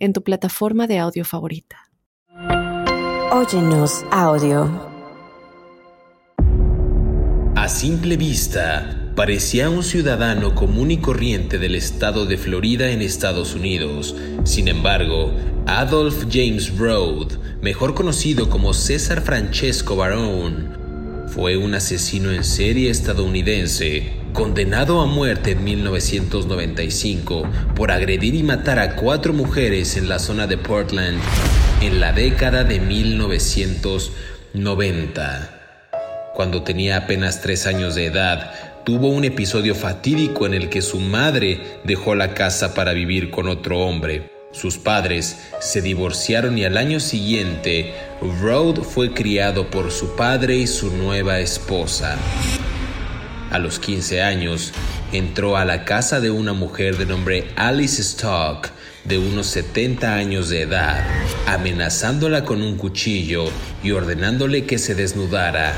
en tu plataforma de audio favorita. Óyenos audio. A simple vista, parecía un ciudadano común y corriente del estado de Florida en Estados Unidos. Sin embargo, Adolph James Road, mejor conocido como César Francesco Barone, fue un asesino en serie estadounidense condenado a muerte en 1995 por agredir y matar a cuatro mujeres en la zona de Portland en la década de 1990. Cuando tenía apenas tres años de edad, tuvo un episodio fatídico en el que su madre dejó la casa para vivir con otro hombre. Sus padres se divorciaron y al año siguiente, Rode fue criado por su padre y su nueva esposa. A los 15 años, entró a la casa de una mujer de nombre Alice Stock, de unos 70 años de edad, amenazándola con un cuchillo y ordenándole que se desnudara.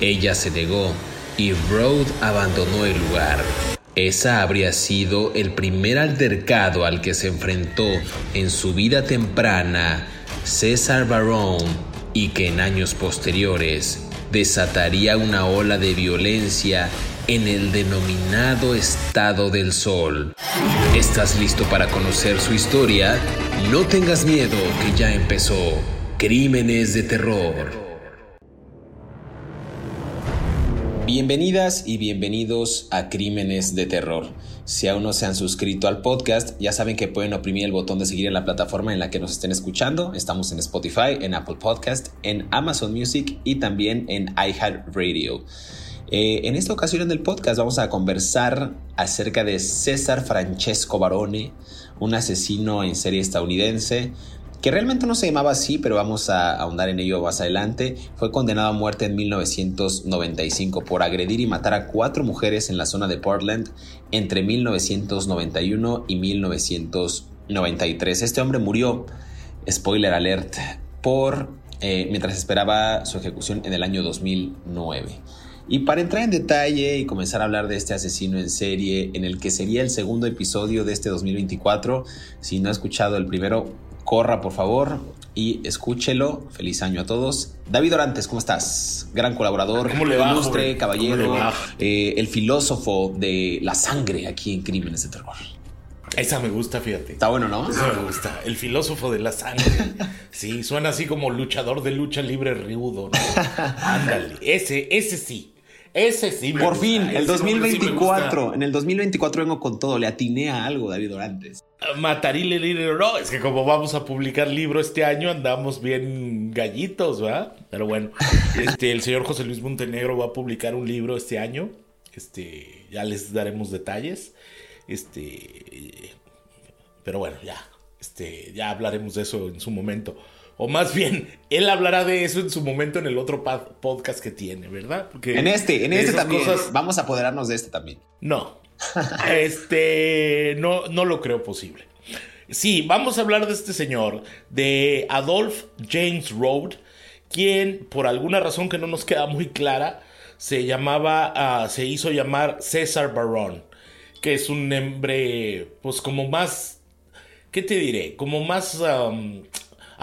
Ella se negó y Rode abandonó el lugar. Esa habría sido el primer altercado al que se enfrentó en su vida temprana César Barón y que en años posteriores desataría una ola de violencia en el denominado Estado del Sol. ¿Estás listo para conocer su historia? No tengas miedo que ya empezó. Crímenes de terror. Bienvenidas y bienvenidos a Crímenes de Terror. Si aún no se han suscrito al podcast, ya saben que pueden oprimir el botón de seguir en la plataforma en la que nos estén escuchando. Estamos en Spotify, en Apple Podcast, en Amazon Music y también en iHeartRadio. Eh, en esta ocasión en el podcast vamos a conversar acerca de César Francesco Barone, un asesino en serie estadounidense que realmente no se llamaba así, pero vamos a ahondar en ello más adelante, fue condenado a muerte en 1995 por agredir y matar a cuatro mujeres en la zona de Portland entre 1991 y 1993. Este hombre murió, spoiler alert, por eh, mientras esperaba su ejecución en el año 2009. Y para entrar en detalle y comenzar a hablar de este asesino en serie, en el que sería el segundo episodio de este 2024, si no ha escuchado el primero, corra por favor y escúchelo. Feliz año a todos. David Orantes, ¿cómo estás? Gran colaborador, ¿Cómo le va, ilustre, caballero, eh, el filósofo de la sangre aquí en Crímenes de Terror. Esa me gusta, fíjate. Está bueno, ¿no? Esa me gusta. El filósofo de la sangre. Sí, suena así como luchador de lucha libre riudo. ¿no? Ándale. Ese, ese sí. Ese sí. me Por gusta, fin, el nombre sí me 2024. gusta. en el 2024 vengo con todo. Le atiné a algo, David Orantes. Matarile Lile no, es que como vamos a publicar libro este año, andamos bien gallitos, ¿verdad? Pero bueno, este, el señor José Luis Montenegro va a publicar un libro este año. Este, ya les daremos detalles. Este, pero bueno, ya, este, ya hablaremos de eso en su momento. O más bien, él hablará de eso en su momento en el otro podcast que tiene, ¿verdad? Porque En este, en este también. cosas- Vamos a apoderarnos de este también. no. Este, no, no lo creo posible. Sí, vamos a hablar de este señor, de Adolph James Road, quien por alguna razón que no nos queda muy clara, se llamaba, ah, se hizo llamar César Barón, que es un nombre, pues como más, ¿qué te diré? Como más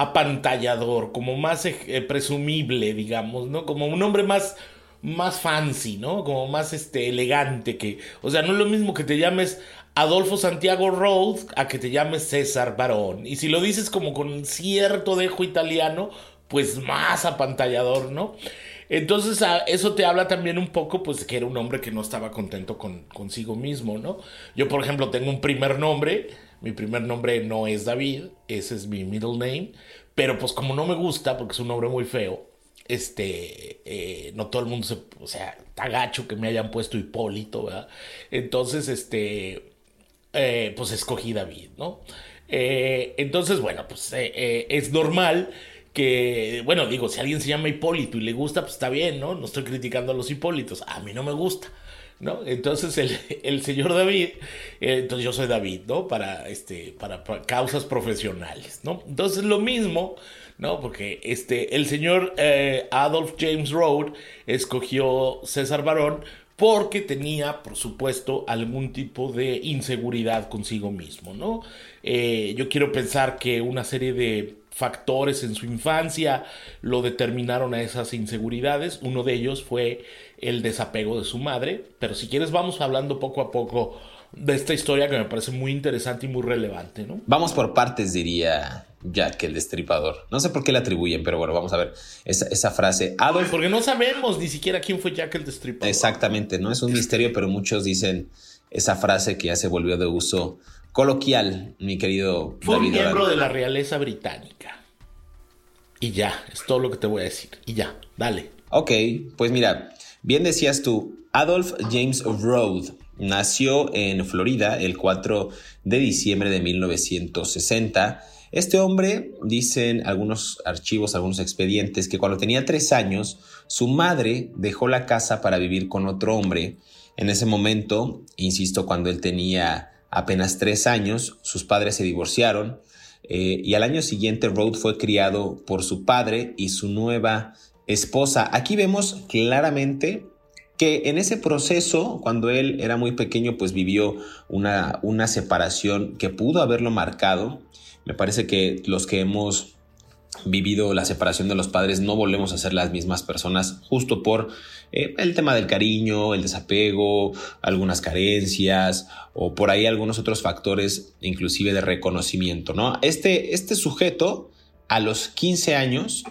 apantallador, como más eh, presumible, digamos, ¿no? Como un hombre más, más fancy, ¿no? Como más este, elegante que, o sea, no es lo mismo que te llames Adolfo Santiago Road a que te llames César Barón. Y si lo dices como con cierto dejo italiano, pues más apantallador, ¿no? Entonces a- eso te habla también un poco pues que era un hombre que no estaba contento con, consigo mismo, ¿no? Yo por ejemplo tengo un primer nombre, mi primer nombre no es David, ese es mi middle name, pero pues como no me gusta porque es un nombre muy feo, este, eh, no todo el mundo se, o sea, está gacho que me hayan puesto Hipólito, ¿verdad? Entonces, este, eh, pues escogí David, ¿no? Eh, entonces, bueno, pues eh, eh, es normal que, bueno, digo, si alguien se llama Hipólito y le gusta, pues está bien, ¿no? No estoy criticando a los Hipólitos, a mí no me gusta. ¿No? Entonces el, señor David, entonces yo soy David, ¿no? Para, este, para, causas profesionales, ¿no? Entonces lo mismo, ¿no? Porque este, el señor Adolf James Road escogió César Barón porque tenía, por supuesto, algún tipo de inseguridad consigo mismo, ¿no? Eh, yo quiero pensar que una serie de factores en su infancia lo determinaron a esas inseguridades. Uno de ellos fue el desapego de su madre, pero si quieres vamos hablando poco a poco de esta historia que me parece muy interesante y muy relevante, ¿no? Vamos por partes, diría Jack el Destripador. No sé por qué le atribuyen, pero bueno, vamos a ver esa, frase. Adolf... Porque no sabemos ni siquiera quién fue Jack el Destripador. Exactamente, no es un misterio, pero muchos dicen esa frase que ya se volvió de uso coloquial, mi querido Fue un miembro de la realeza británica. Y ya, es todo lo que te voy a decir. Y ya, dale. Ok, pues mira, bien decías tú, Adolf James Road nació en Florida el 4 de diciembre de 1960 este hombre, dicen algunos archivos, algunos expedientes, que cuando tenía tres años, su madre dejó la casa para vivir con otro hombre. En ese momento, insisto, cuando él tenía apenas tres años, sus padres se divorciaron eh, y al año siguiente Rhodes fue criado por su padre y su nueva esposa. Aquí vemos claramente que en ese proceso, cuando él era muy pequeño, pues vivió una, una separación que pudo haberlo marcado me parece que los que hemos vivido la separación de los padres no volvemos a ser las mismas personas justo por eh, el tema del cariño, el desapego, algunas carencias o por ahí algunos otros factores inclusive de reconocimiento, ¿no? Este, este sujeto a los 15 años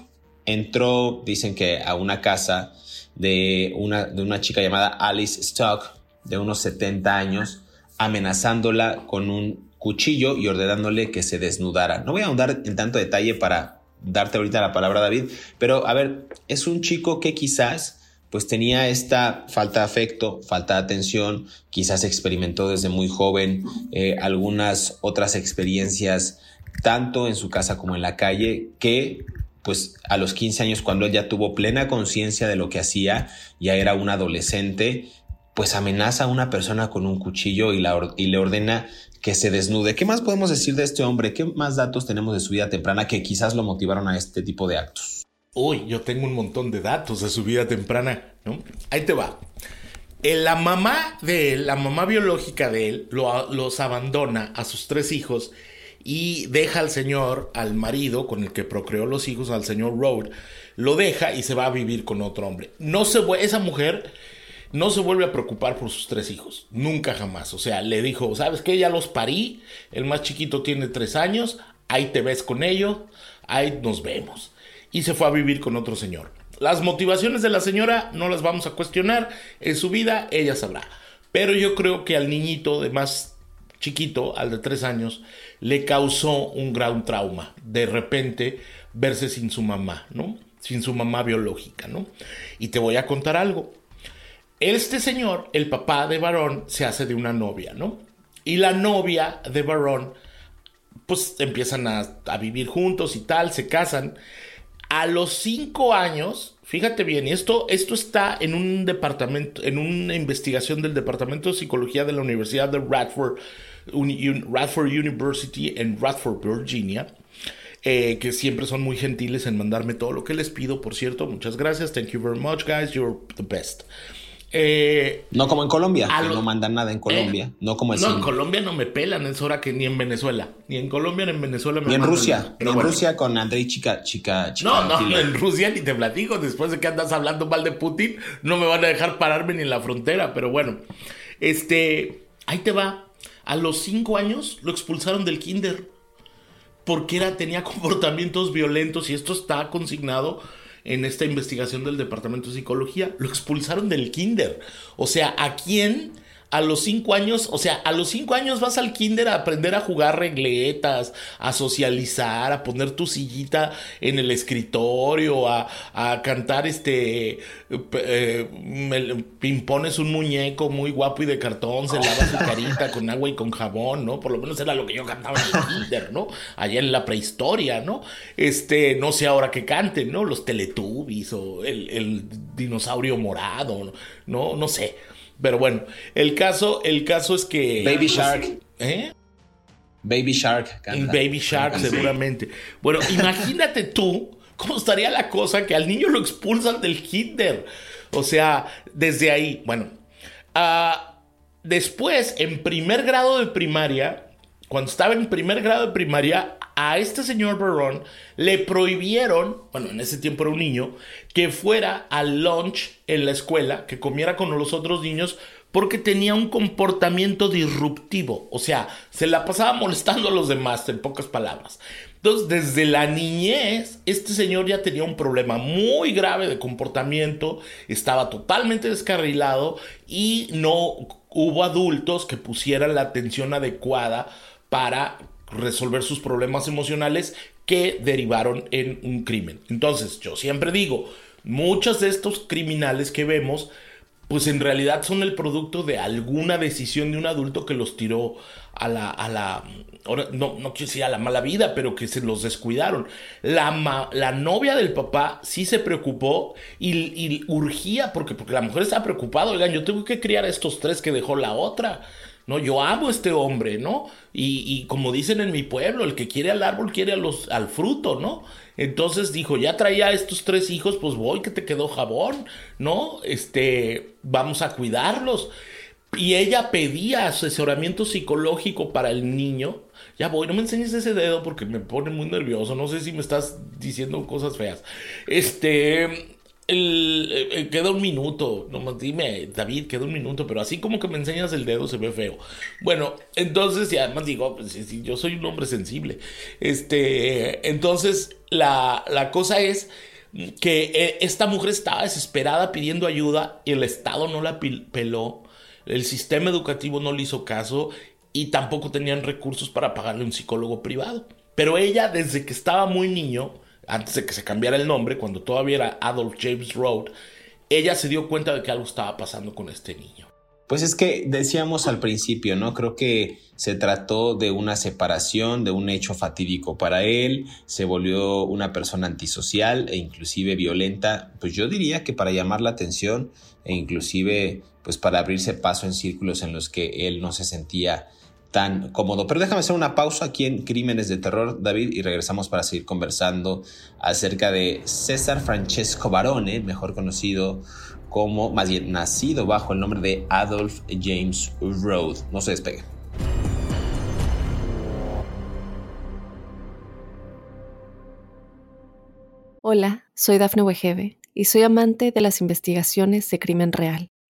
entró, dicen que a una casa de una, de una chica llamada Alice Stock de unos 70 años amenazándola con un cuchillo y ordenándole que se desnudara. No voy a ahondar en tanto detalle para darte ahorita la palabra David, pero a ver, es un chico que quizás pues tenía esta falta de afecto, falta de atención, quizás experimentó desde muy joven eh, algunas otras experiencias, tanto en su casa como en la calle, que pues a los 15 años, cuando él ya tuvo plena conciencia de lo que hacía, ya era un adolescente, pues amenaza a una persona con un cuchillo y, le ordena que se desnude. ¿Qué más podemos decir de este hombre? ¿Qué más datos tenemos de su vida temprana que quizás lo motivaron a este tipo de actos? Uy, yo tengo un montón de datos de su vida temprana, ¿no? Ahí te va. La mamá de él, la mamá biológica de él, los abandona a sus tres hijos y deja al señor, al marido con el que procreó los hijos, al señor Road, lo deja y se va a vivir con otro hombre. No se esa mujer no se vuelve a preocupar por sus tres hijos, nunca jamás. O sea, le dijo, ¿sabes qué? Ya los parí, el más chiquito tiene tres años, ahí te ves con ellos, ahí nos vemos. Y se fue a vivir con otro señor. Las motivaciones de la señora no las vamos a cuestionar, en su vida ella sabrá. Pero yo creo que al niñito de más chiquito, al de tres años, le causó un gran trauma. De repente verse sin su mamá, ¿no? Sin su mamá biológica, ¿no? Y te voy a contar algo. Este señor, el papá de Varón, se hace de una novia, ¿no? Y la novia de Varón, pues empiezan a, vivir juntos y tal, se casan. A los cinco años, fíjate bien, y esto, esto está en un departamento, en una investigación del Departamento de Psicología de la Universidad de Radford, Radford University en Radford, Virginia. Eh, que siempre son muy gentiles en mandarme todo lo que les pido, por cierto. Muchas gracias. Thank you very much, guys. You're the best. Eh, no como en Colombia, que no mandan nada en Colombia. Eh, no como en No, en Colombia no me pelan, es hora que ni en Venezuela. Ni en Colombia ni en Venezuela me Ni en Rusia. Ni en Rusia con Andrei Chica, Chica, No, no, en Rusia ni te platico. Después de que andas hablando mal de Putin, no me van a dejar pararme ni en la frontera. Pero bueno, este. Ahí te va. A los cinco años lo expulsaron del kinder. Porque era, tenía comportamientos violentos y esto está consignado en esta investigación del Departamento de Psicología, lo expulsaron del kinder. O sea, ¿a quién, a los cinco años, o sea, a los cinco años vas al kinder a aprender a jugar regletas, a socializar, a poner tu sillita en el escritorio, a, cantar este, eh, impones un muñeco muy guapo y de cartón, se lava su carita con agua y con jabón, ¿no? Por lo menos era lo que yo cantaba en el kinder, ¿no? Allá en la prehistoria, ¿no? Este, no sé ahora que canten, ¿no? Los Teletubbies o el, el dinosaurio morado, ¿no? No sé. Pero bueno, el caso, el caso es que. Baby Shark. ¿Eh? Baby Shark. Baby Shark, seguramente. Bueno, imagínate tú cómo estaría la cosa que al niño lo expulsan del kinder. O sea, desde ahí, bueno. Ah, después, en primer grado de primaria, cuando estaba en primer grado de primaria, a este señor Barron le prohibieron, bueno, en ese tiempo era un niño, que fuera al lunch en la escuela, que comiera con los otros niños, porque tenía un comportamiento disruptivo. O sea, se la pasaba molestando a los demás, en pocas palabras. Entonces, desde la niñez, este señor ya tenía un problema muy grave de comportamiento, estaba totalmente descarrilado y no hubo adultos que pusieran la atención adecuada para resolver sus problemas emocionales que derivaron en un crimen. Entonces, yo siempre digo, muchos de estos criminales que vemos, pues en realidad son el producto de alguna decisión de un adulto que los tiró a la, a la no, no quiero decir a la mala vida, pero que se los descuidaron. La, la novia del papá sí se preocupó y, urgía, porque, porque la mujer estaba preocupada, oigan, yo tengo que criar a estos tres que dejó la otra. ¿No? Yo amo a este hombre, ¿no? Y, como dicen en mi pueblo, el que quiere al árbol quiere a los, al fruto, ¿no? Entonces dijo, ya traía estos tres hijos, pues voy que te quedó jabón, ¿no? Este, vamos a cuidarlos. Y ella pedía asesoramiento psicológico para el niño. Ya voy, no me enseñes ese dedo porque me pone muy nervioso. No sé si me estás diciendo cosas feas. Este, el, eh, eh, queda un minuto. No, dime, David, queda un minuto, pero así como que me enseñas el dedo se ve feo. Bueno, entonces, y además digo, pues, yo soy un hombre sensible. Este, entonces, la, la cosa es que eh, esta mujer estaba desesperada pidiendo ayuda y el Estado no la peló, el sistema educativo no le hizo caso y tampoco tenían recursos para pagarle un psicólogo privado. Pero ella, desde que estaba muy niño, antes de que se cambiara el nombre, cuando todavía era Adolf James Road, ella se dio cuenta de que algo estaba pasando con este niño. Pues es que decíamos al principio, ¿no? Creo que se trató de una separación, de un hecho fatídico para él, se volvió una persona antisocial e inclusive violenta, pues yo diría que para llamar la atención e inclusive pues para abrirse paso en círculos en los que él no se sentía tan cómodo. Pero déjame hacer una pausa aquí en Crímenes de Terror, David, y regresamos para seguir conversando acerca de César Francesco Barone, mejor conocido como, más bien nacido bajo el nombre de Adolf James Road. No se despegue. Hola, soy Dafne Wegebe y soy amante de las investigaciones de crimen real.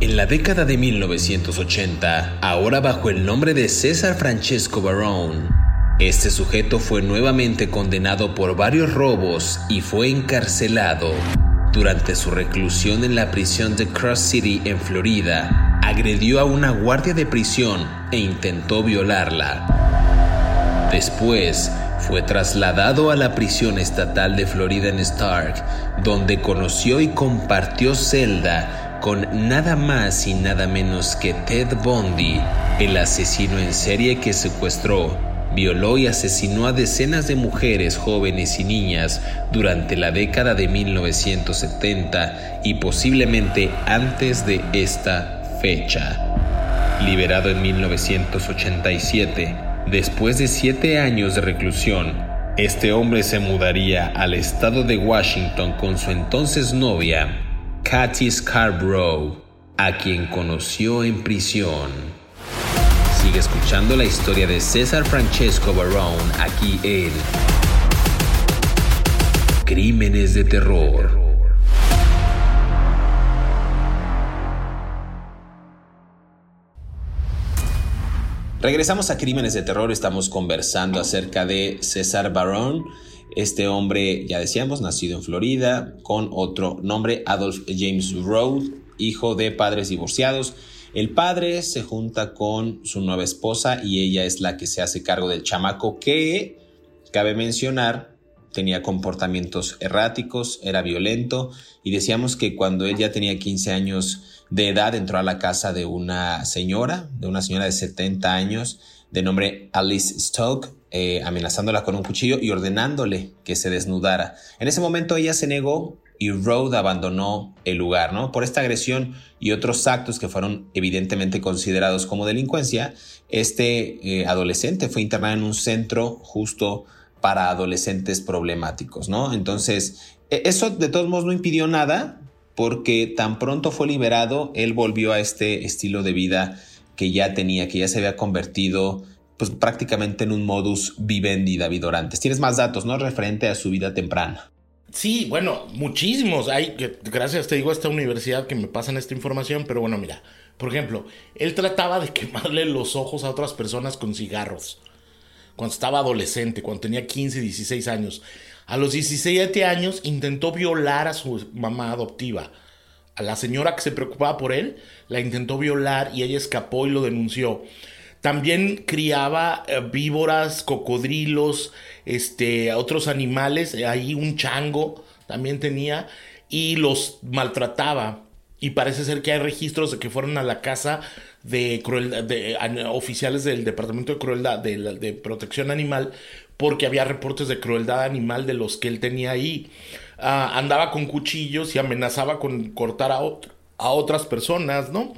En la década de 1980, ahora bajo el nombre de César Francesco Barone, este sujeto fue nuevamente condenado por varios robos y fue encarcelado. Durante su reclusión en la prisión de Cross City en Florida, agredió a una guardia de prisión e intentó violarla. Después, fue trasladado a la prisión estatal de Florida en Stark, donde conoció y compartió celda con nada más y nada menos que Ted Bundy, el asesino en serie que secuestró, violó y asesinó a decenas de mujeres jóvenes y niñas durante la década de 1970 y posiblemente antes de esta fecha. Liberado en 1987, después de siete años de reclusión, este hombre se mudaría al estado de Washington con su entonces novia, Katy Scarborough, a quien conoció en prisión. Sigue escuchando la historia de César Francesco Barone aquí en Crímenes de Terror. Regresamos a Crímenes de Terror, estamos conversando acerca de César Barone. Este hombre, ya decíamos, nacido en Florida, con otro nombre, Adolf James Road, hijo de padres divorciados. El padre se junta con su nueva esposa y ella es la que se hace cargo del chamaco que, cabe mencionar, tenía comportamientos erráticos, era violento y decíamos que cuando él ya tenía 15 años de edad entró a la casa de una señora, de una señora de 70 años de nombre Alice Stoke, eh, amenazándola con un cuchillo y ordenándole que se desnudara. En ese momento ella se negó y Rode abandonó el lugar, ¿no? Por esta agresión y otros actos que fueron evidentemente considerados como delincuencia, este eh, adolescente fue internado en un centro justo para adolescentes problemáticos, ¿no? Entonces, e, eso de todos modos no impidió nada porque tan pronto fue liberado, él volvió a este estilo de vida que ya tenía, que ya se había convertido pues prácticamente en un modus vivendi David Orantes. Tienes más datos, ¿no? Referente a su vida temprana. Sí, bueno, muchísimos. Hay, gracias, te digo, a esta universidad que me pasan esta información, pero bueno, mira, por ejemplo, él trataba de quemarle los ojos a otras personas con cigarros cuando estaba adolescente, cuando tenía 15, 16 años. A los 17 años intentó violar a su mamá adoptiva. A la señora que se preocupaba por él, la intentó violar y ella escapó y lo denunció. También criaba eh, víboras, cocodrilos, este, otros animales, ahí un chango también tenía y los maltrataba. Y parece ser que hay registros de que fueron a la casa de crueldad, oficiales del Departamento de Crueldad, de, Protección Animal, porque había reportes de crueldad animal de los que él tenía ahí. Ah, andaba con cuchillos y amenazaba con cortar a, a otras personas, ¿no?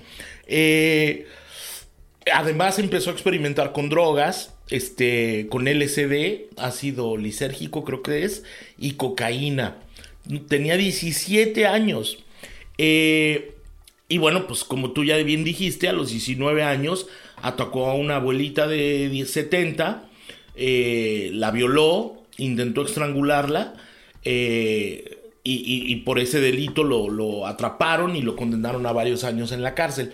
Eh, además empezó a experimentar con drogas, este, con LSD, ácido lisérgico creo que es, y cocaína. Tenía 17 años. Eh, y bueno, pues como tú ya bien dijiste, a los 19 años atacó a una abuelita de 70, eh, la violó, intentó estrangularla eh, y, por ese delito lo, lo atraparon y lo condenaron a varios años en la cárcel.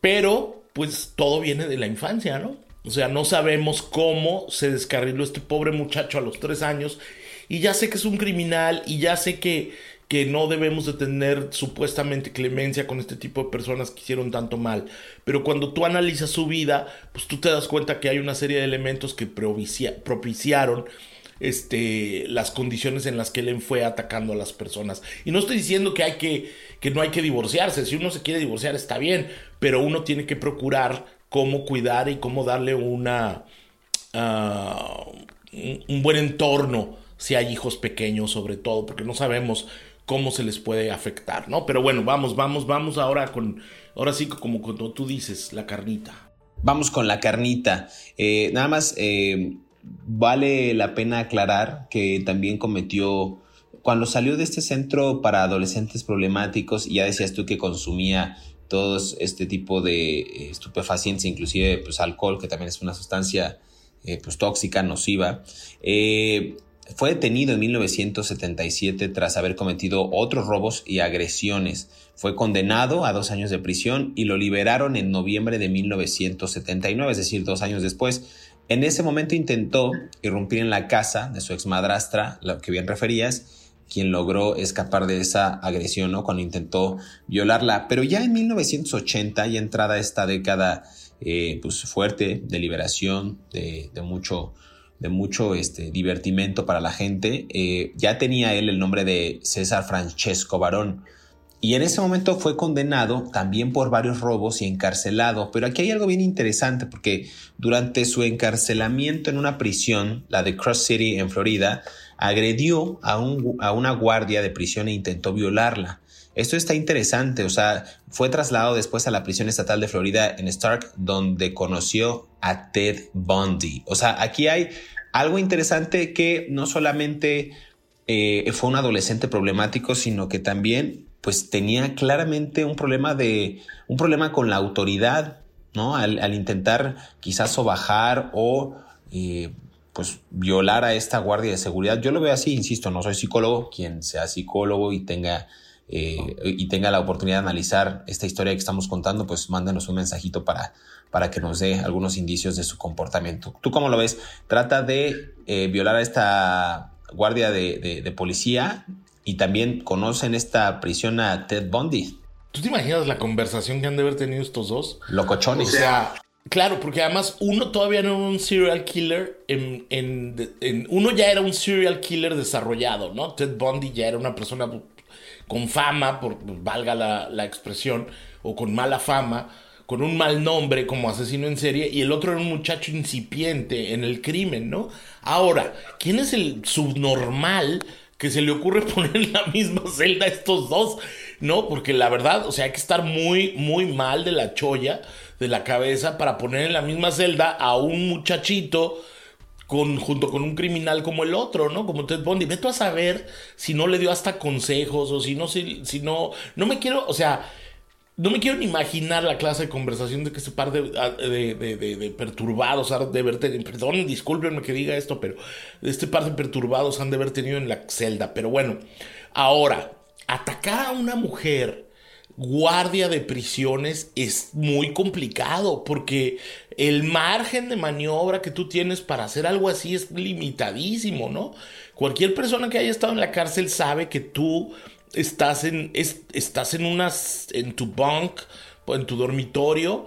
Pero, pues todo viene de la infancia, ¿no? O sea, no sabemos cómo se descarriló este pobre muchacho a los tres años. Y ya sé que es un criminal y ya sé que, que no debemos de tener supuestamente clemencia con este tipo de personas que hicieron tanto mal. Pero cuando tú analizas su vida, pues tú te das cuenta que hay una serie de elementos que propiciaron este, las condiciones en las que él fue atacando a las personas. Y no estoy diciendo que, hay que, que no hay que divorciarse. Si uno se quiere divorciar está bien, pero uno tiene que procurar cómo cuidar y cómo darle una, ah, un buen entorno si hay hijos pequeños sobre todo, porque no sabemos cómo se les puede afectar, ¿no? Pero bueno, vamos, vamos, vamos ahora con, ahora sí, como cuando tú dices, la carnita. Vamos con la carnita. Eh, nada más eh, vale la pena aclarar que también cometió, cuando salió de este centro para adolescentes problemáticos, ya decías tú que consumía todos este tipo de eh, estupefacientes, inclusive pues alcohol, que también es una sustancia pues tóxica, nociva. Fue detenido en 1977 tras haber cometido otros robos y agresiones. Fue condenado a dos años de prisión y lo liberaron en noviembre de 1979, es decir, dos años después. En ese momento intentó irrumpir en la casa de su exmadrastra, lo que bien referías, quien logró escapar de esa agresión, ¿no? Cuando intentó violarla. Pero ya en 1980, y entrada esta década eh, pues fuerte de liberación, de, de mucho de mucho este, divertimento para la gente, eh, ya tenía él el nombre de César Francesco Barón. Y en ese momento fue condenado también por varios robos y encarcelado. Pero aquí hay algo bien interesante porque durante su encarcelamiento en una prisión, la de Cross City en Florida, agredió a, un, a una guardia de prisión e intentó violarla. Esto está interesante, o sea, fue trasladado después a la prisión estatal de Florida en Stark, donde conoció a Ted Bundy. O sea, aquí hay algo interesante que no solamente eh, fue un adolescente problemático, sino que también pues tenía claramente un problema de un problema con la autoridad, ¿no? Al, intentar quizás sobajar o eh, pues violar a esta guardia de seguridad. Yo lo veo así, insisto, no soy psicólogo, quien sea psicólogo y tenga, eh, y tenga la oportunidad de analizar esta historia que estamos contando, pues mándenos un mensajito para, para que nos dé algunos indicios de su comportamiento. ¿Tú cómo lo ves? Trata de eh, violar a esta guardia de, de, policía y también conocen esta prisión a Ted Bundy. ¿Tú te imaginas la conversación que han de haber tenido estos dos? Locochones. O sea, Claro, porque además uno todavía no era un serial killer. En, uno ya era un serial killer desarrollado, ¿no? Ted Bundy ya era una persona con fama, por valga la, la, expresión, o con mala fama, con un mal nombre como asesino en serie, y el otro era un muchacho incipiente en el crimen, ¿no? Ahora, ¿quién es el subnormal que se le ocurre poner en la misma celda a estos dos? No, porque la verdad, o sea, hay que estar muy, muy mal de la cholla de la cabeza para poner en la misma celda a un muchachito con, junto con un criminal como el otro, ¿no? Como Ted Bundy. Vete a saber si no le dio hasta consejos o si no, si, si no, no me quiero, o sea, no me quiero ni imaginar la clase de conversación de que este par de, de, de, de perturbados han de haber tenido, perdón, discúlpenme que diga esto, pero este par de perturbados han de haber tenido en la celda. Pero bueno, ahora, atacar a una mujer guardia de prisiones es muy complicado porque el margen de maniobra que tú tienes para hacer algo así es limitadísimo, ¿no? Cualquier persona que haya estado en la cárcel sabe que tú estás en, estás en unas, en tu bunk, en tu dormitorio,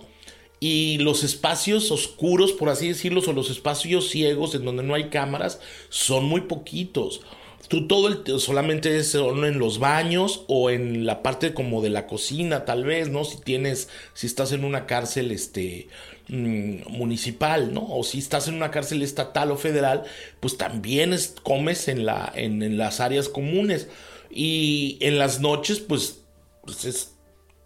y los espacios oscuros, por así decirlo, o los espacios ciegos en donde no hay cámaras, son muy poquitos. Tú todo el solamente es en los baños o en la parte como de la cocina tal vez no si tienes si estás en una cárcel este mm, municipal no o si estás en una cárcel estatal o federal pues también es, comes en la en, las áreas comunes y en las noches pues, pues es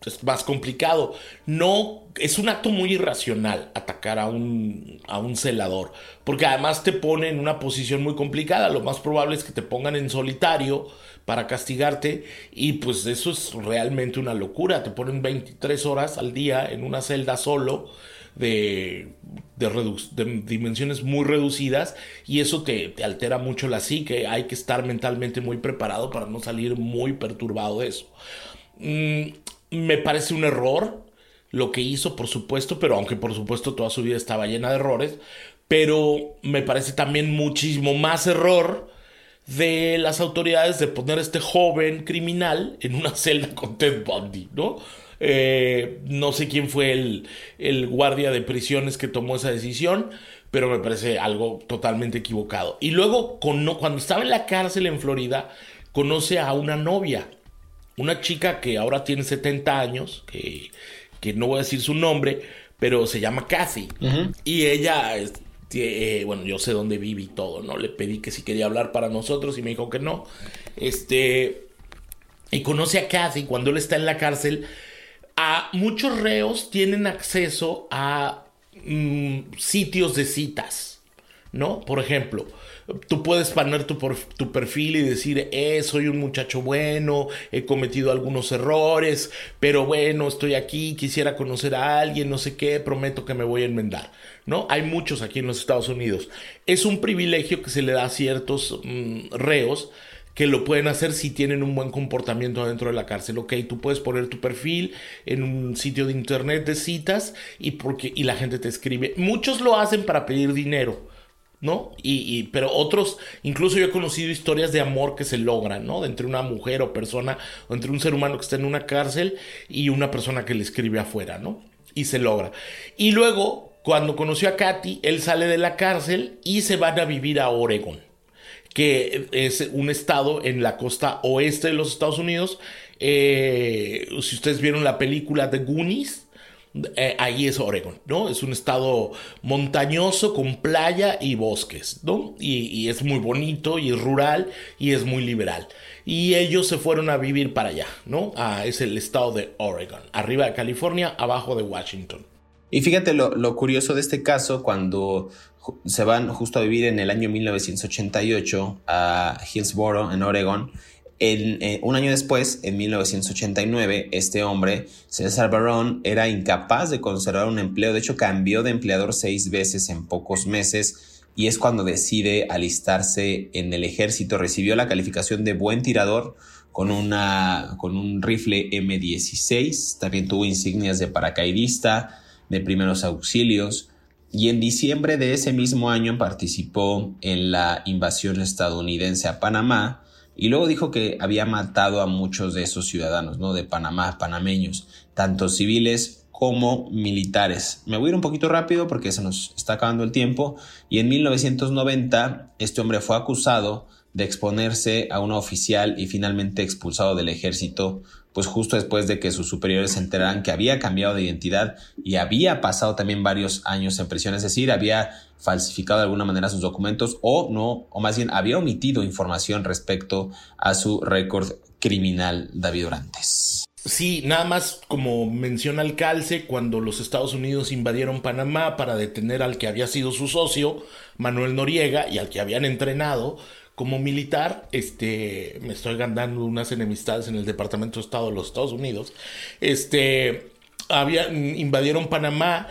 es más complicado. No, es un acto muy irracional atacar a un, a un celador, porque además te pone en una posición muy complicada. Lo más probable es que te pongan en solitario para castigarte y pues eso es realmente una locura. Te ponen 23 horas al día en una celda solo de, de, dimensiones muy reducidas y eso te, altera mucho la psique. Hay que estar mentalmente muy preparado para no salir muy perturbado de eso. Mm, me parece un error lo que hizo, por supuesto, pero aunque por supuesto toda su vida estaba llena de errores, pero me parece también muchísimo más error de las autoridades de poner a este joven criminal en una celda con Ted Bundy, ¿no? Eh, no sé quién fue el, el guardia de prisiones que tomó esa decisión, pero me parece algo totalmente equivocado. Y luego, cuando estaba en la cárcel en Florida, conoce a una novia una chica que ahora tiene 70 años, que, no voy a decir su nombre, pero se llama Kathy. Y ella, eh, bueno, yo sé dónde vive y todo, ¿no? Le pedí que si quería hablar para nosotros y me dijo que no. Este, y conoce a Kathy cuando él está en la cárcel. A muchos reos tienen acceso a mm, sitios de citas, ¿no? Por ejemplo, Tú puedes poner tu, perfil y decir, eh, soy un muchacho bueno, he cometido algunos errores, pero bueno, estoy aquí, quisiera conocer a alguien, no sé qué, prometo que me voy a enmendar. ¿No? Hay muchos aquí en los Estados Unidos. Es un privilegio que se le da a ciertos mm, reos que lo pueden hacer si tienen un buen comportamiento dentro de la cárcel. Ok, tú puedes poner tu perfil en un sitio de internet de citas y, porque, y la gente te escribe. Muchos lo hacen para pedir dinero. ¿no? Y, pero otros, incluso yo he conocido historias de amor que se logran, ¿no? entre una mujer o persona, o entre un ser humano que está en una cárcel y una persona que le escribe afuera, ¿no? Y se logra. Y luego, cuando conoció a Katy, él sale de la cárcel y se van a vivir a Oregon, que es un estado en la costa oeste de los Estados Unidos. Eh, si ustedes vieron la película de Goonies, eh, ahí es Oregon, ¿no? Es un estado montañoso con playa y bosques, ¿no? Y, es muy bonito y es rural y es muy liberal. Y ellos se fueron a vivir para allá, ¿no? Ah, es el estado de Oregon, arriba de California, abajo de Washington. Y fíjate lo, curioso de este caso, cuando se van justo a vivir en el año 1988 a Hillsboro, en Oregon, eh, un año después, en 1989, este hombre, César Barón, era incapaz de conservar un empleo. De hecho, cambió de empleador seis veces en pocos meses y es cuando decide alistarse en el ejército. Recibió la calificación de buen tirador con, una, con un rifle M16. También tuvo insignias de paracaidista, de primeros auxilios y en diciembre de ese mismo año participó en la invasión estadounidense a Panamá y luego dijo que había matado a muchos de esos ciudadanos, ¿no? De Panamá, panameños, tanto civiles como militares. Me voy a ir un poquito rápido porque se nos está acabando el tiempo y en 1990 este hombre fue acusado de exponerse a una oficial y finalmente expulsado del ejército pues justo después de que sus superiores se enteraran que había cambiado de identidad y había pasado también varios años en prisión, es decir, había falsificado de alguna manera sus documentos o no, o más bien había omitido información respecto a su récord criminal David Orantes. Sí, nada más como menciona el calce, cuando los Estados Unidos invadieron Panamá para detener al que había sido su socio, Manuel Noriega, y al que habían entrenado, como militar, este, me estoy ganando unas enemistades en el Departamento de Estado de los Estados Unidos. Este, había, invadieron Panamá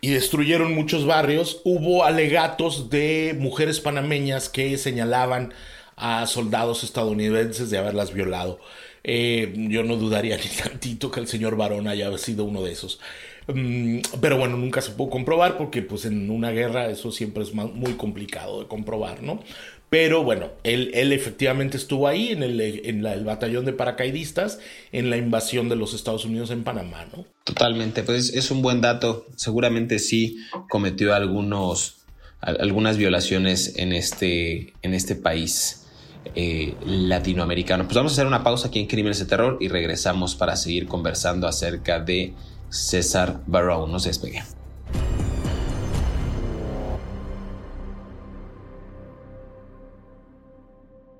y destruyeron muchos barrios. Hubo alegatos de mujeres panameñas que señalaban a soldados estadounidenses de haberlas violado. Eh, yo no dudaría ni tantito que el señor Barón haya sido uno de esos. Mm, pero bueno, nunca se pudo comprobar porque pues en una guerra eso siempre es muy complicado de comprobar, ¿no? Pero bueno, él, él efectivamente estuvo ahí en, el, en el batallón de paracaidistas en la invasión de los Estados Unidos en Panamá, ¿no? Totalmente, pues es un buen dato. Seguramente sí cometió algunos, algunas violaciones en este, en este país eh, latinoamericano. Pues vamos a hacer una pausa aquí en Crímenes de Terror y regresamos para seguir conversando acerca de César Barrow. No se despegue.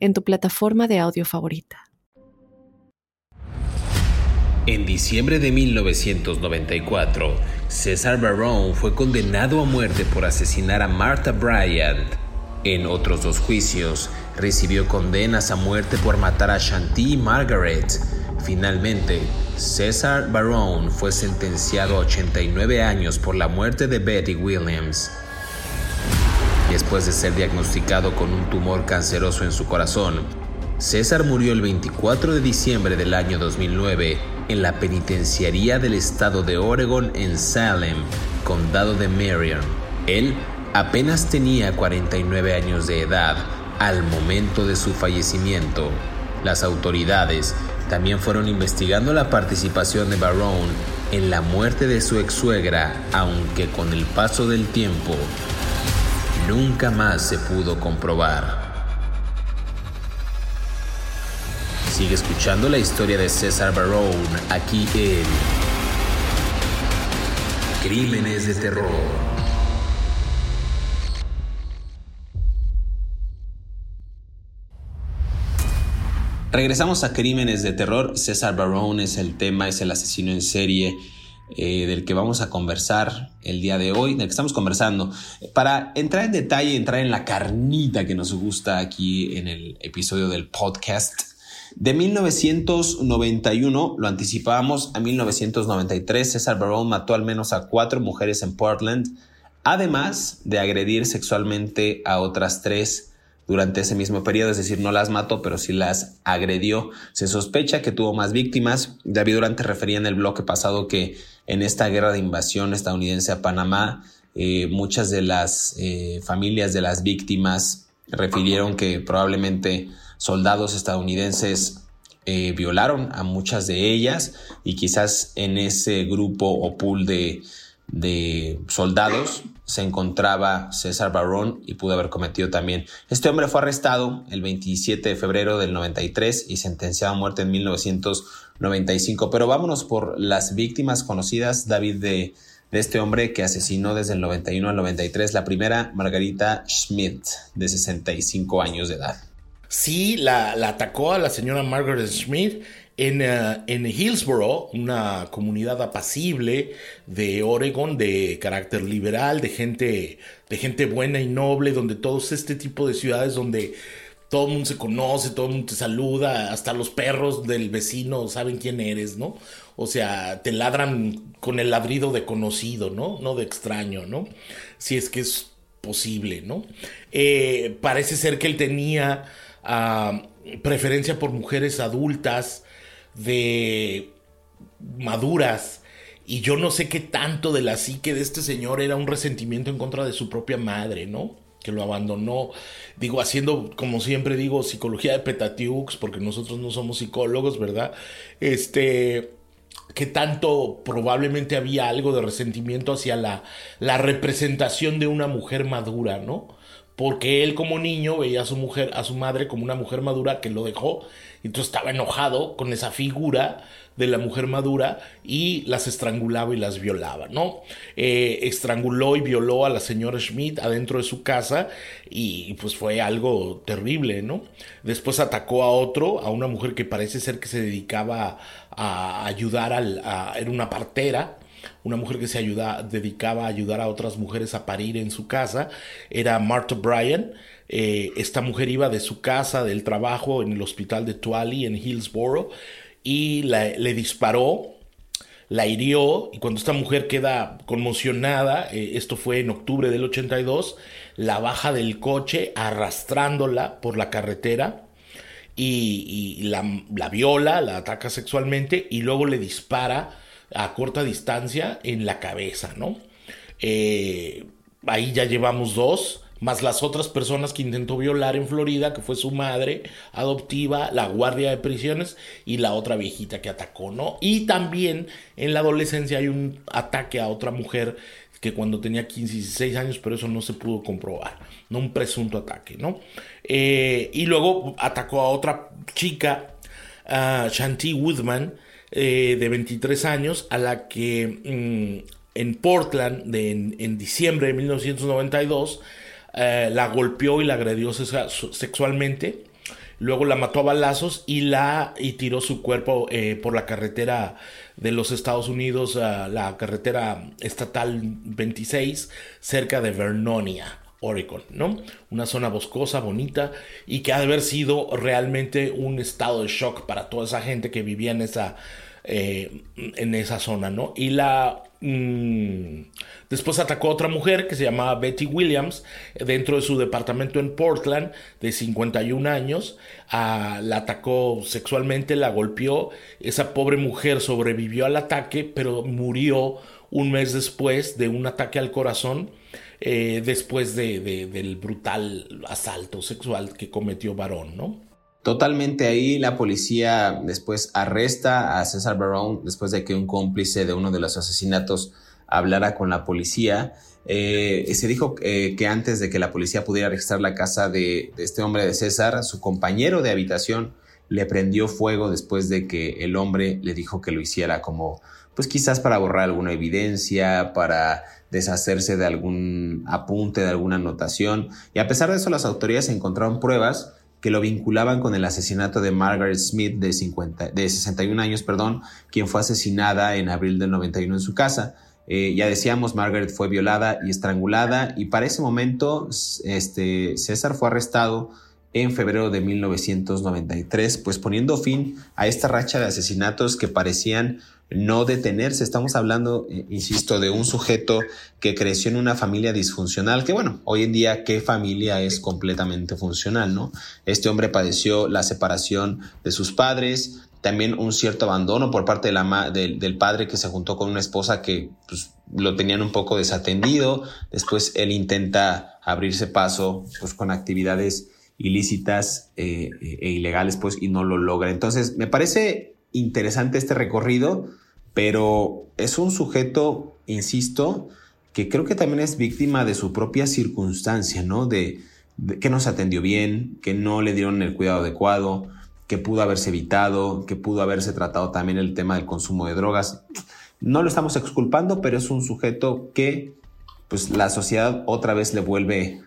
en tu plataforma de audio favorita. En diciembre de 1994, César Barone fue condenado a muerte por asesinar a Martha Bryant. En otros dos juicios, recibió condenas a muerte por matar a Shanti y Margaret. Finalmente, César Barone fue sentenciado a 89 años por la muerte de Betty Williams después de ser diagnosticado con un tumor canceroso en su corazón. César murió el 24 de diciembre del año 2009 en la penitenciaría del estado de Oregon en Salem, condado de Marion. Él apenas tenía 49 años de edad al momento de su fallecimiento. Las autoridades también fueron investigando la participación de Barone en la muerte de su ex suegra, aunque con el paso del tiempo nunca más se pudo comprobar. Sigue escuchando la historia de César Barone aquí en Crímenes de Terror. Regresamos a Crímenes de Terror. César Barone es el tema, es el asesino en serie eh, del que vamos a conversar el día de hoy, del que estamos conversando. Para entrar en detalle, entrar en la carnita que nos gusta aquí en el episodio del podcast. De 1991, lo anticipábamos, a 1993, César Barone mató al menos a cuatro mujeres en Portland, además de agredir sexualmente a otras tres durante ese mismo periodo, es decir, no las mató, pero sí las agredió. Se sospecha que tuvo más víctimas. David Durante refería en el bloque pasado que en esta guerra de invasión estadounidense a Panamá, eh, muchas de las eh, familias de las víctimas refirieron que probablemente soldados estadounidenses eh, violaron a muchas de ellas y quizás en ese grupo o pool de, de soldados se encontraba César Barón y pudo haber cometido también. Este hombre fue arrestado el 27 de febrero del 93 y sentenciado a muerte en 1995. Pero vámonos por las víctimas conocidas, David, de, de este hombre que asesinó desde el 91 al 93. La primera, Margarita Schmidt, de 65 años de edad. Sí, la, atacó a la señora Margaret Schmidt eh, en, Hillsboro, una comunidad apacible de Oregon, de carácter liberal, de gente, de gente buena y noble, donde todos este tipo de ciudades donde todo el mundo se conoce, todo el mundo te saluda, hasta los perros del vecino saben quién eres, ¿no? O sea, te ladran con el ladrido de conocido, ¿no? No de extraño, ¿no? Si es que es posible, ¿no? Eh, parece ser que él tenía preferencia por mujeres adultas, de maduras. Y yo no sé qué tanto de la psique de este señor era un resentimiento en contra de su propia madre, ¿no? Que lo abandonó. Digo, haciendo, como siempre digo, psicología de petatiux, porque nosotros no somos psicólogos, ¿verdad? Este que tanto probablemente había algo de resentimiento hacia la, la representación de una mujer madura, ¿no? Porque él como niño veía a su mujer, a su madre como una mujer madura que lo dejó entonces estaba enojado con esa figura de la mujer madura y las estrangulaba y las violaba, ¿no? Eh, estranguló y violó a la señora Schmidt adentro de su casa y pues fue algo terrible, ¿no? Después atacó a otro, a una mujer que parece ser que se dedicaba a ayudar al, a, era una partera, una mujer que se dedicaba a ayudar a otras mujeres a parir en su casa, era Martha Bryan, eh, esta mujer iba de su casa, del trabajo, en el hospital de Tuali, en Hillsboro, y le disparó, la hirió, y cuando esta mujer queda conmocionada, eh, esto fue en octubre del 82, la baja del coche arrastrándola por la carretera. Y, la, viola, la ataca sexualmente y luego le dispara a corta distancia en la cabeza, ¿no? Eh, ahí ya llevamos dos más las otras personas que intentó violar en Florida, que fue su madre adoptiva, la guardia de prisiones y la otra viejita que atacó, ¿no? Y también en la adolescencia hay un ataque a otra mujer que cuando tenía 15 y 16 años, pero eso no se pudo comprobar, no un presunto ataque, ¿no? Eh, y luego atacó a otra chica, uh, Shanti Woodman, eh, de 23 años, a la que mm, en Portland, en, en diciembre de 1992, eh, la golpeó y la agredió sexualmente. Luego la mató a balazos y la y tiró su cuerpo eh, por la carretera de los Estados Unidos, la carretera estatal 26, cerca de Vernonia. Oregon, ¿no? Una zona boscosa, bonita, y que ha de haber sido realmente un estado de shock para toda esa gente que vivía en esa, eh, en esa zona, ¿no? Y la Mm, después atacó a otra mujer que se llamaba Betty Williams dentro de su departamento en Portland de 51 años. Ah, la atacó sexualmente, la golpeó. Esa pobre mujer sobrevivió al ataque, pero murió un mes después de un ataque al corazón. Eh, después de, del brutal asalto sexual que cometió Varón, ¿no? Totalmente ahí la policía después arresta a César Barón después de que un cómplice de uno de los asesinatos hablara con la policía. Eh, se dijo eh, que antes de que la policía pudiera registrar la casa de, este hombre de César, su compañero de habitación le prendió fuego después de que el hombre le dijo que lo hiciera como, pues quizás para borrar alguna evidencia, para deshacerse de algún apunte, de alguna anotación. Y a pesar de eso, las autoridades encontraron pruebas que lo vinculaban con el asesinato de Margaret Smith de, 50, de 61 años, perdón, quien fue asesinada en abril del 91 en su casa. Eh, ya decíamos, Margaret fue violada y estrangulada y para ese momento este, César fue arrestado en febrero de 1993, pues poniendo fin a esta racha de asesinatos que parecían no detenerse. Estamos hablando, eh, insisto, de un sujeto que creció en una familia disfuncional, que bueno, hoy en día, ¿qué familia es completamente funcional, no? Este hombre padeció la separación de sus padres, también un cierto abandono por parte del padre que se juntó con una esposa que pues, lo tenían un poco desatendido. Después él intenta abrirse paso pues, con actividades ilícitas eh, e ilegales, pues, y no lo logra. Entonces, me parece interesante este recorrido pero es un sujeto, insisto, que creo que también es víctima de su propia circunstancia, ¿no? De, que no se atendió bien, que no le dieron el cuidado adecuado, que pudo haberse evitado, que pudo haberse tratado también el tema del consumo de drogas. No lo estamos exculpando, pero es un sujeto que pues la sociedad otra vez le vuelve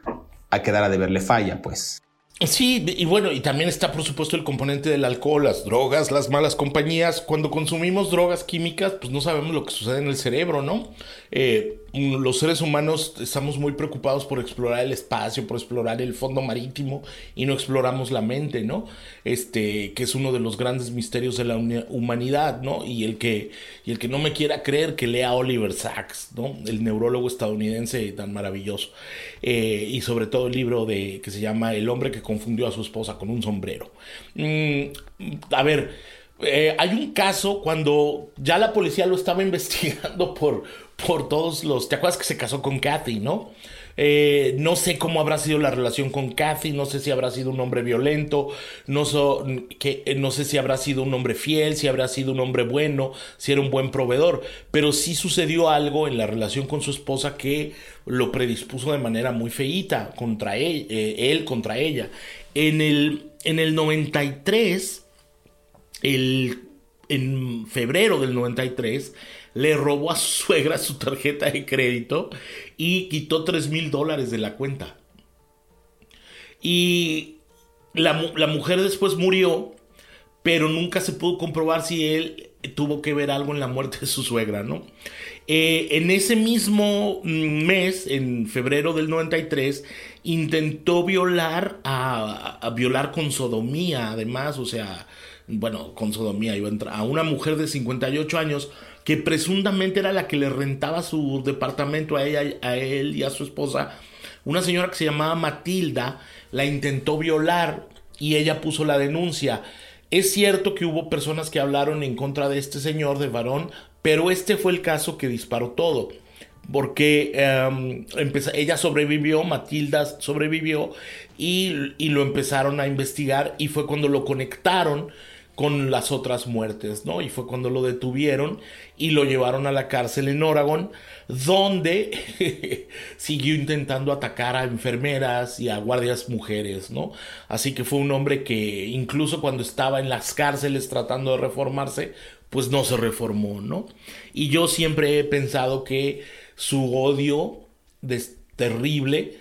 a quedar a deberle falla, pues. Sí, y bueno, y también está por supuesto el componente del alcohol, las drogas, las malas compañías. Cuando consumimos drogas químicas, pues no sabemos lo que sucede en el cerebro, ¿no? Eh, los seres humanos estamos muy preocupados por explorar el espacio, por explorar el fondo marítimo y no exploramos la mente, ¿no? Este, que es uno de los grandes misterios de la humanidad, ¿no? Y el que, y el que no me quiera creer que lea Oliver Sacks, ¿no? El neurólogo estadounidense tan maravilloso. Eh, y sobre todo el libro de, que se llama El hombre que confundió a su esposa con un sombrero. Mm, a ver, eh, hay un caso cuando ya la policía lo estaba investigando por, por todos los... ¿Te acuerdas que se casó con Kathy, no? Eh, no sé cómo habrá sido la relación con Kathy, no sé si habrá sido un hombre violento, no, que, eh, no sé si habrá sido un hombre fiel, si habrá sido un hombre bueno, si era un buen proveedor, pero sí sucedió algo en la relación con su esposa que lo predispuso de manera muy feíta contra él, eh, él contra ella. En el, en el 93, el, en febrero del 93, le robó a su suegra su tarjeta de crédito y quitó 3 mil dólares de la cuenta. Y la, mujer después murió, pero nunca se pudo comprobar si él tuvo que ver algo en la muerte de su suegra, ¿no? Eh, en ese mismo mes, en febrero del 93, intentó violar a, violar con sodomía, además, o sea, bueno, con sodomía, iba a, entrar, a una mujer de 58 años que presuntamente era la que le rentaba su departamento a ella, a él y a su esposa, una señora que se llamaba Matilda, la intentó violar y ella puso la denuncia. Es cierto que hubo personas que hablaron en contra de este señor, de varón, pero este fue el caso que disparó todo. Porque em, ella sobrevivió, Matilda sobrevivió y, y lo empezaron a investigar y fue cuando lo conectaron con las otras muertes, ¿no? Y fue cuando lo detuvieron y lo llevaron a la cárcel en Oregon, donde siguió intentando atacar a enfermeras y a guardias mujeres, ¿no? Así que fue un hombre que incluso cuando estaba en las cárceles tratando de reformarse, pues no se reformó, ¿no? Y yo siempre he pensado que su odio terrible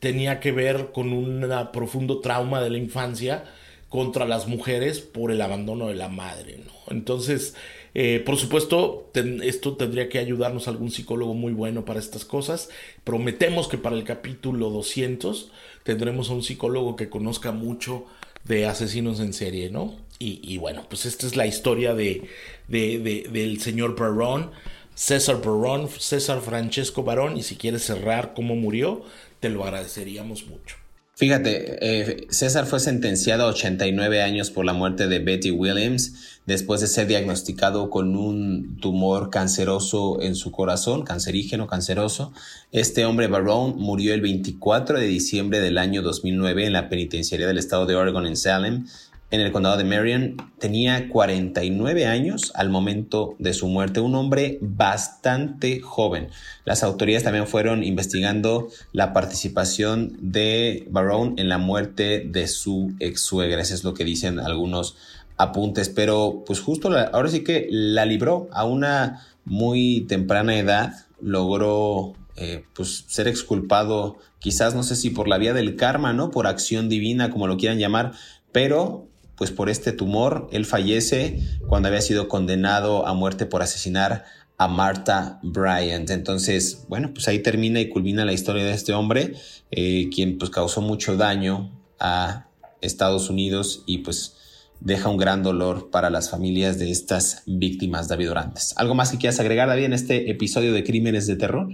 tenía que ver con un profundo trauma de la infancia, contra las mujeres por el abandono de la madre, ¿no? Entonces, eh, por supuesto, esto tendría que ayudarnos algún psicólogo muy bueno para estas cosas. Prometemos que para el capítulo 200 tendremos a un psicólogo que conozca mucho de asesinos en serie, ¿no? Y, bueno, pues esta es la historia de, del señor Barón, César Barón, César Francesco Barón, y si quieres cerrar cómo murió, te lo agradeceríamos mucho. Fíjate, eh, César fue sentenciado a 89 años por la muerte de Betty Williams después de ser diagnosticado con un tumor canceroso en su corazón, cancerígeno, canceroso. Este hombre, Barone, murió el 24 de diciembre del año 2009 en la penitenciaría del estado de Oregon en Salem en el condado de Marion. Tenía 49 años al momento de su muerte, un hombre bastante joven. Las autoridades también fueron investigando la participación de Barone en la muerte de su ex suegra. Eso es lo que dicen algunos apuntes, pero pues justo ahora sí que la libró a una muy temprana edad, logró eh, pues ser exculpado, quizás no sé si por la vía del karma, ¿no? Por acción divina, como lo quieran llamar, pero pues por este tumor. Él fallece cuando había sido condenado a muerte por asesinar a Martha Bryant. Entonces, bueno, pues ahí termina y culmina la historia de este hombre, eh, quien pues causó mucho daño a Estados Unidos y pues deja un gran dolor para las familias de estas víctimas, David Orantes. ¿Algo más que quieras agregar, David, en este episodio de Crímenes de Terror?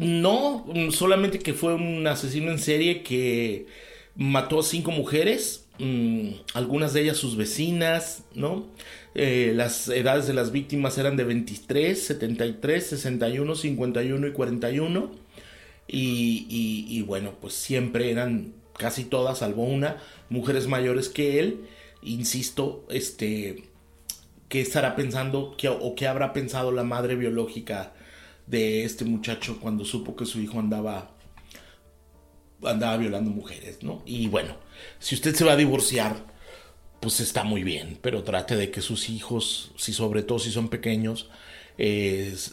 No, solamente que fue un asesino en serie que mató a cinco mujeres Mm, algunas de ellas sus vecinas, ¿no? Eh, las edades de las víctimas eran de 23, 73, 61, 51 y 41. Y, bueno, pues siempre eran casi todas, salvo una, mujeres mayores que él. Insisto, este, qué estará pensando o qué habrá pensado la madre biológica de este muchacho cuando supo que su hijo andaba andaba violando mujeres, ¿no? Y bueno, si usted se va a divorciar, pues está muy bien, pero trate de que sus hijos, si sobre todo si son pequeños,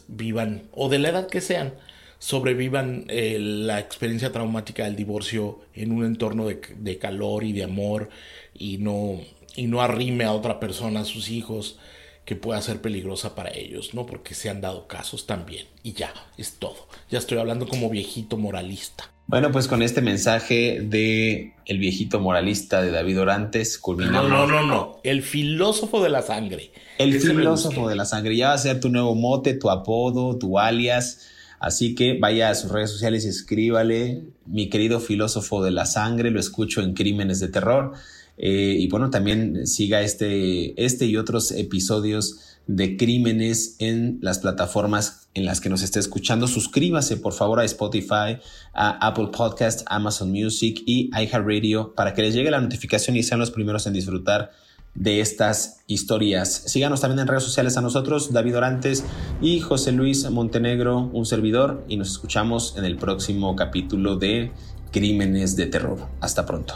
vivan, o de la edad que sean, sobrevivan eh, la experiencia traumática del divorcio en un entorno de, de, calor y de amor y no, y no arrime a otra persona, a sus hijos, que pueda ser peligrosa para ellos, ¿no? Porque se han dado casos también. Y ya, es todo. Ya estoy hablando como viejito moralista. Bueno, pues con este mensaje de el viejito moralista de David Orantes culminamos. No, no, no, no. El filósofo de la sangre. El filósofo de la sangre. Ya va a ser tu nuevo mote, tu apodo, tu alias. Así que vaya a sus redes sociales y escríbale, mi querido filósofo de la sangre, lo escucho en Crímenes de Terror. Eh, y bueno, también siga este, este y otros episodios de crímenes en las plataformas en las que nos esté escuchando. Suscríbase por favor a Spotify, a Apple Podcast, Amazon Music y iHeartRadio para que les llegue la notificación y sean los primeros en disfrutar de estas historias. Síganos también en redes sociales a nosotros, David Orantes y José Luis Montenegro, un servidor, y nos escuchamos en el próximo capítulo de Crímenes de Terror. Hasta pronto.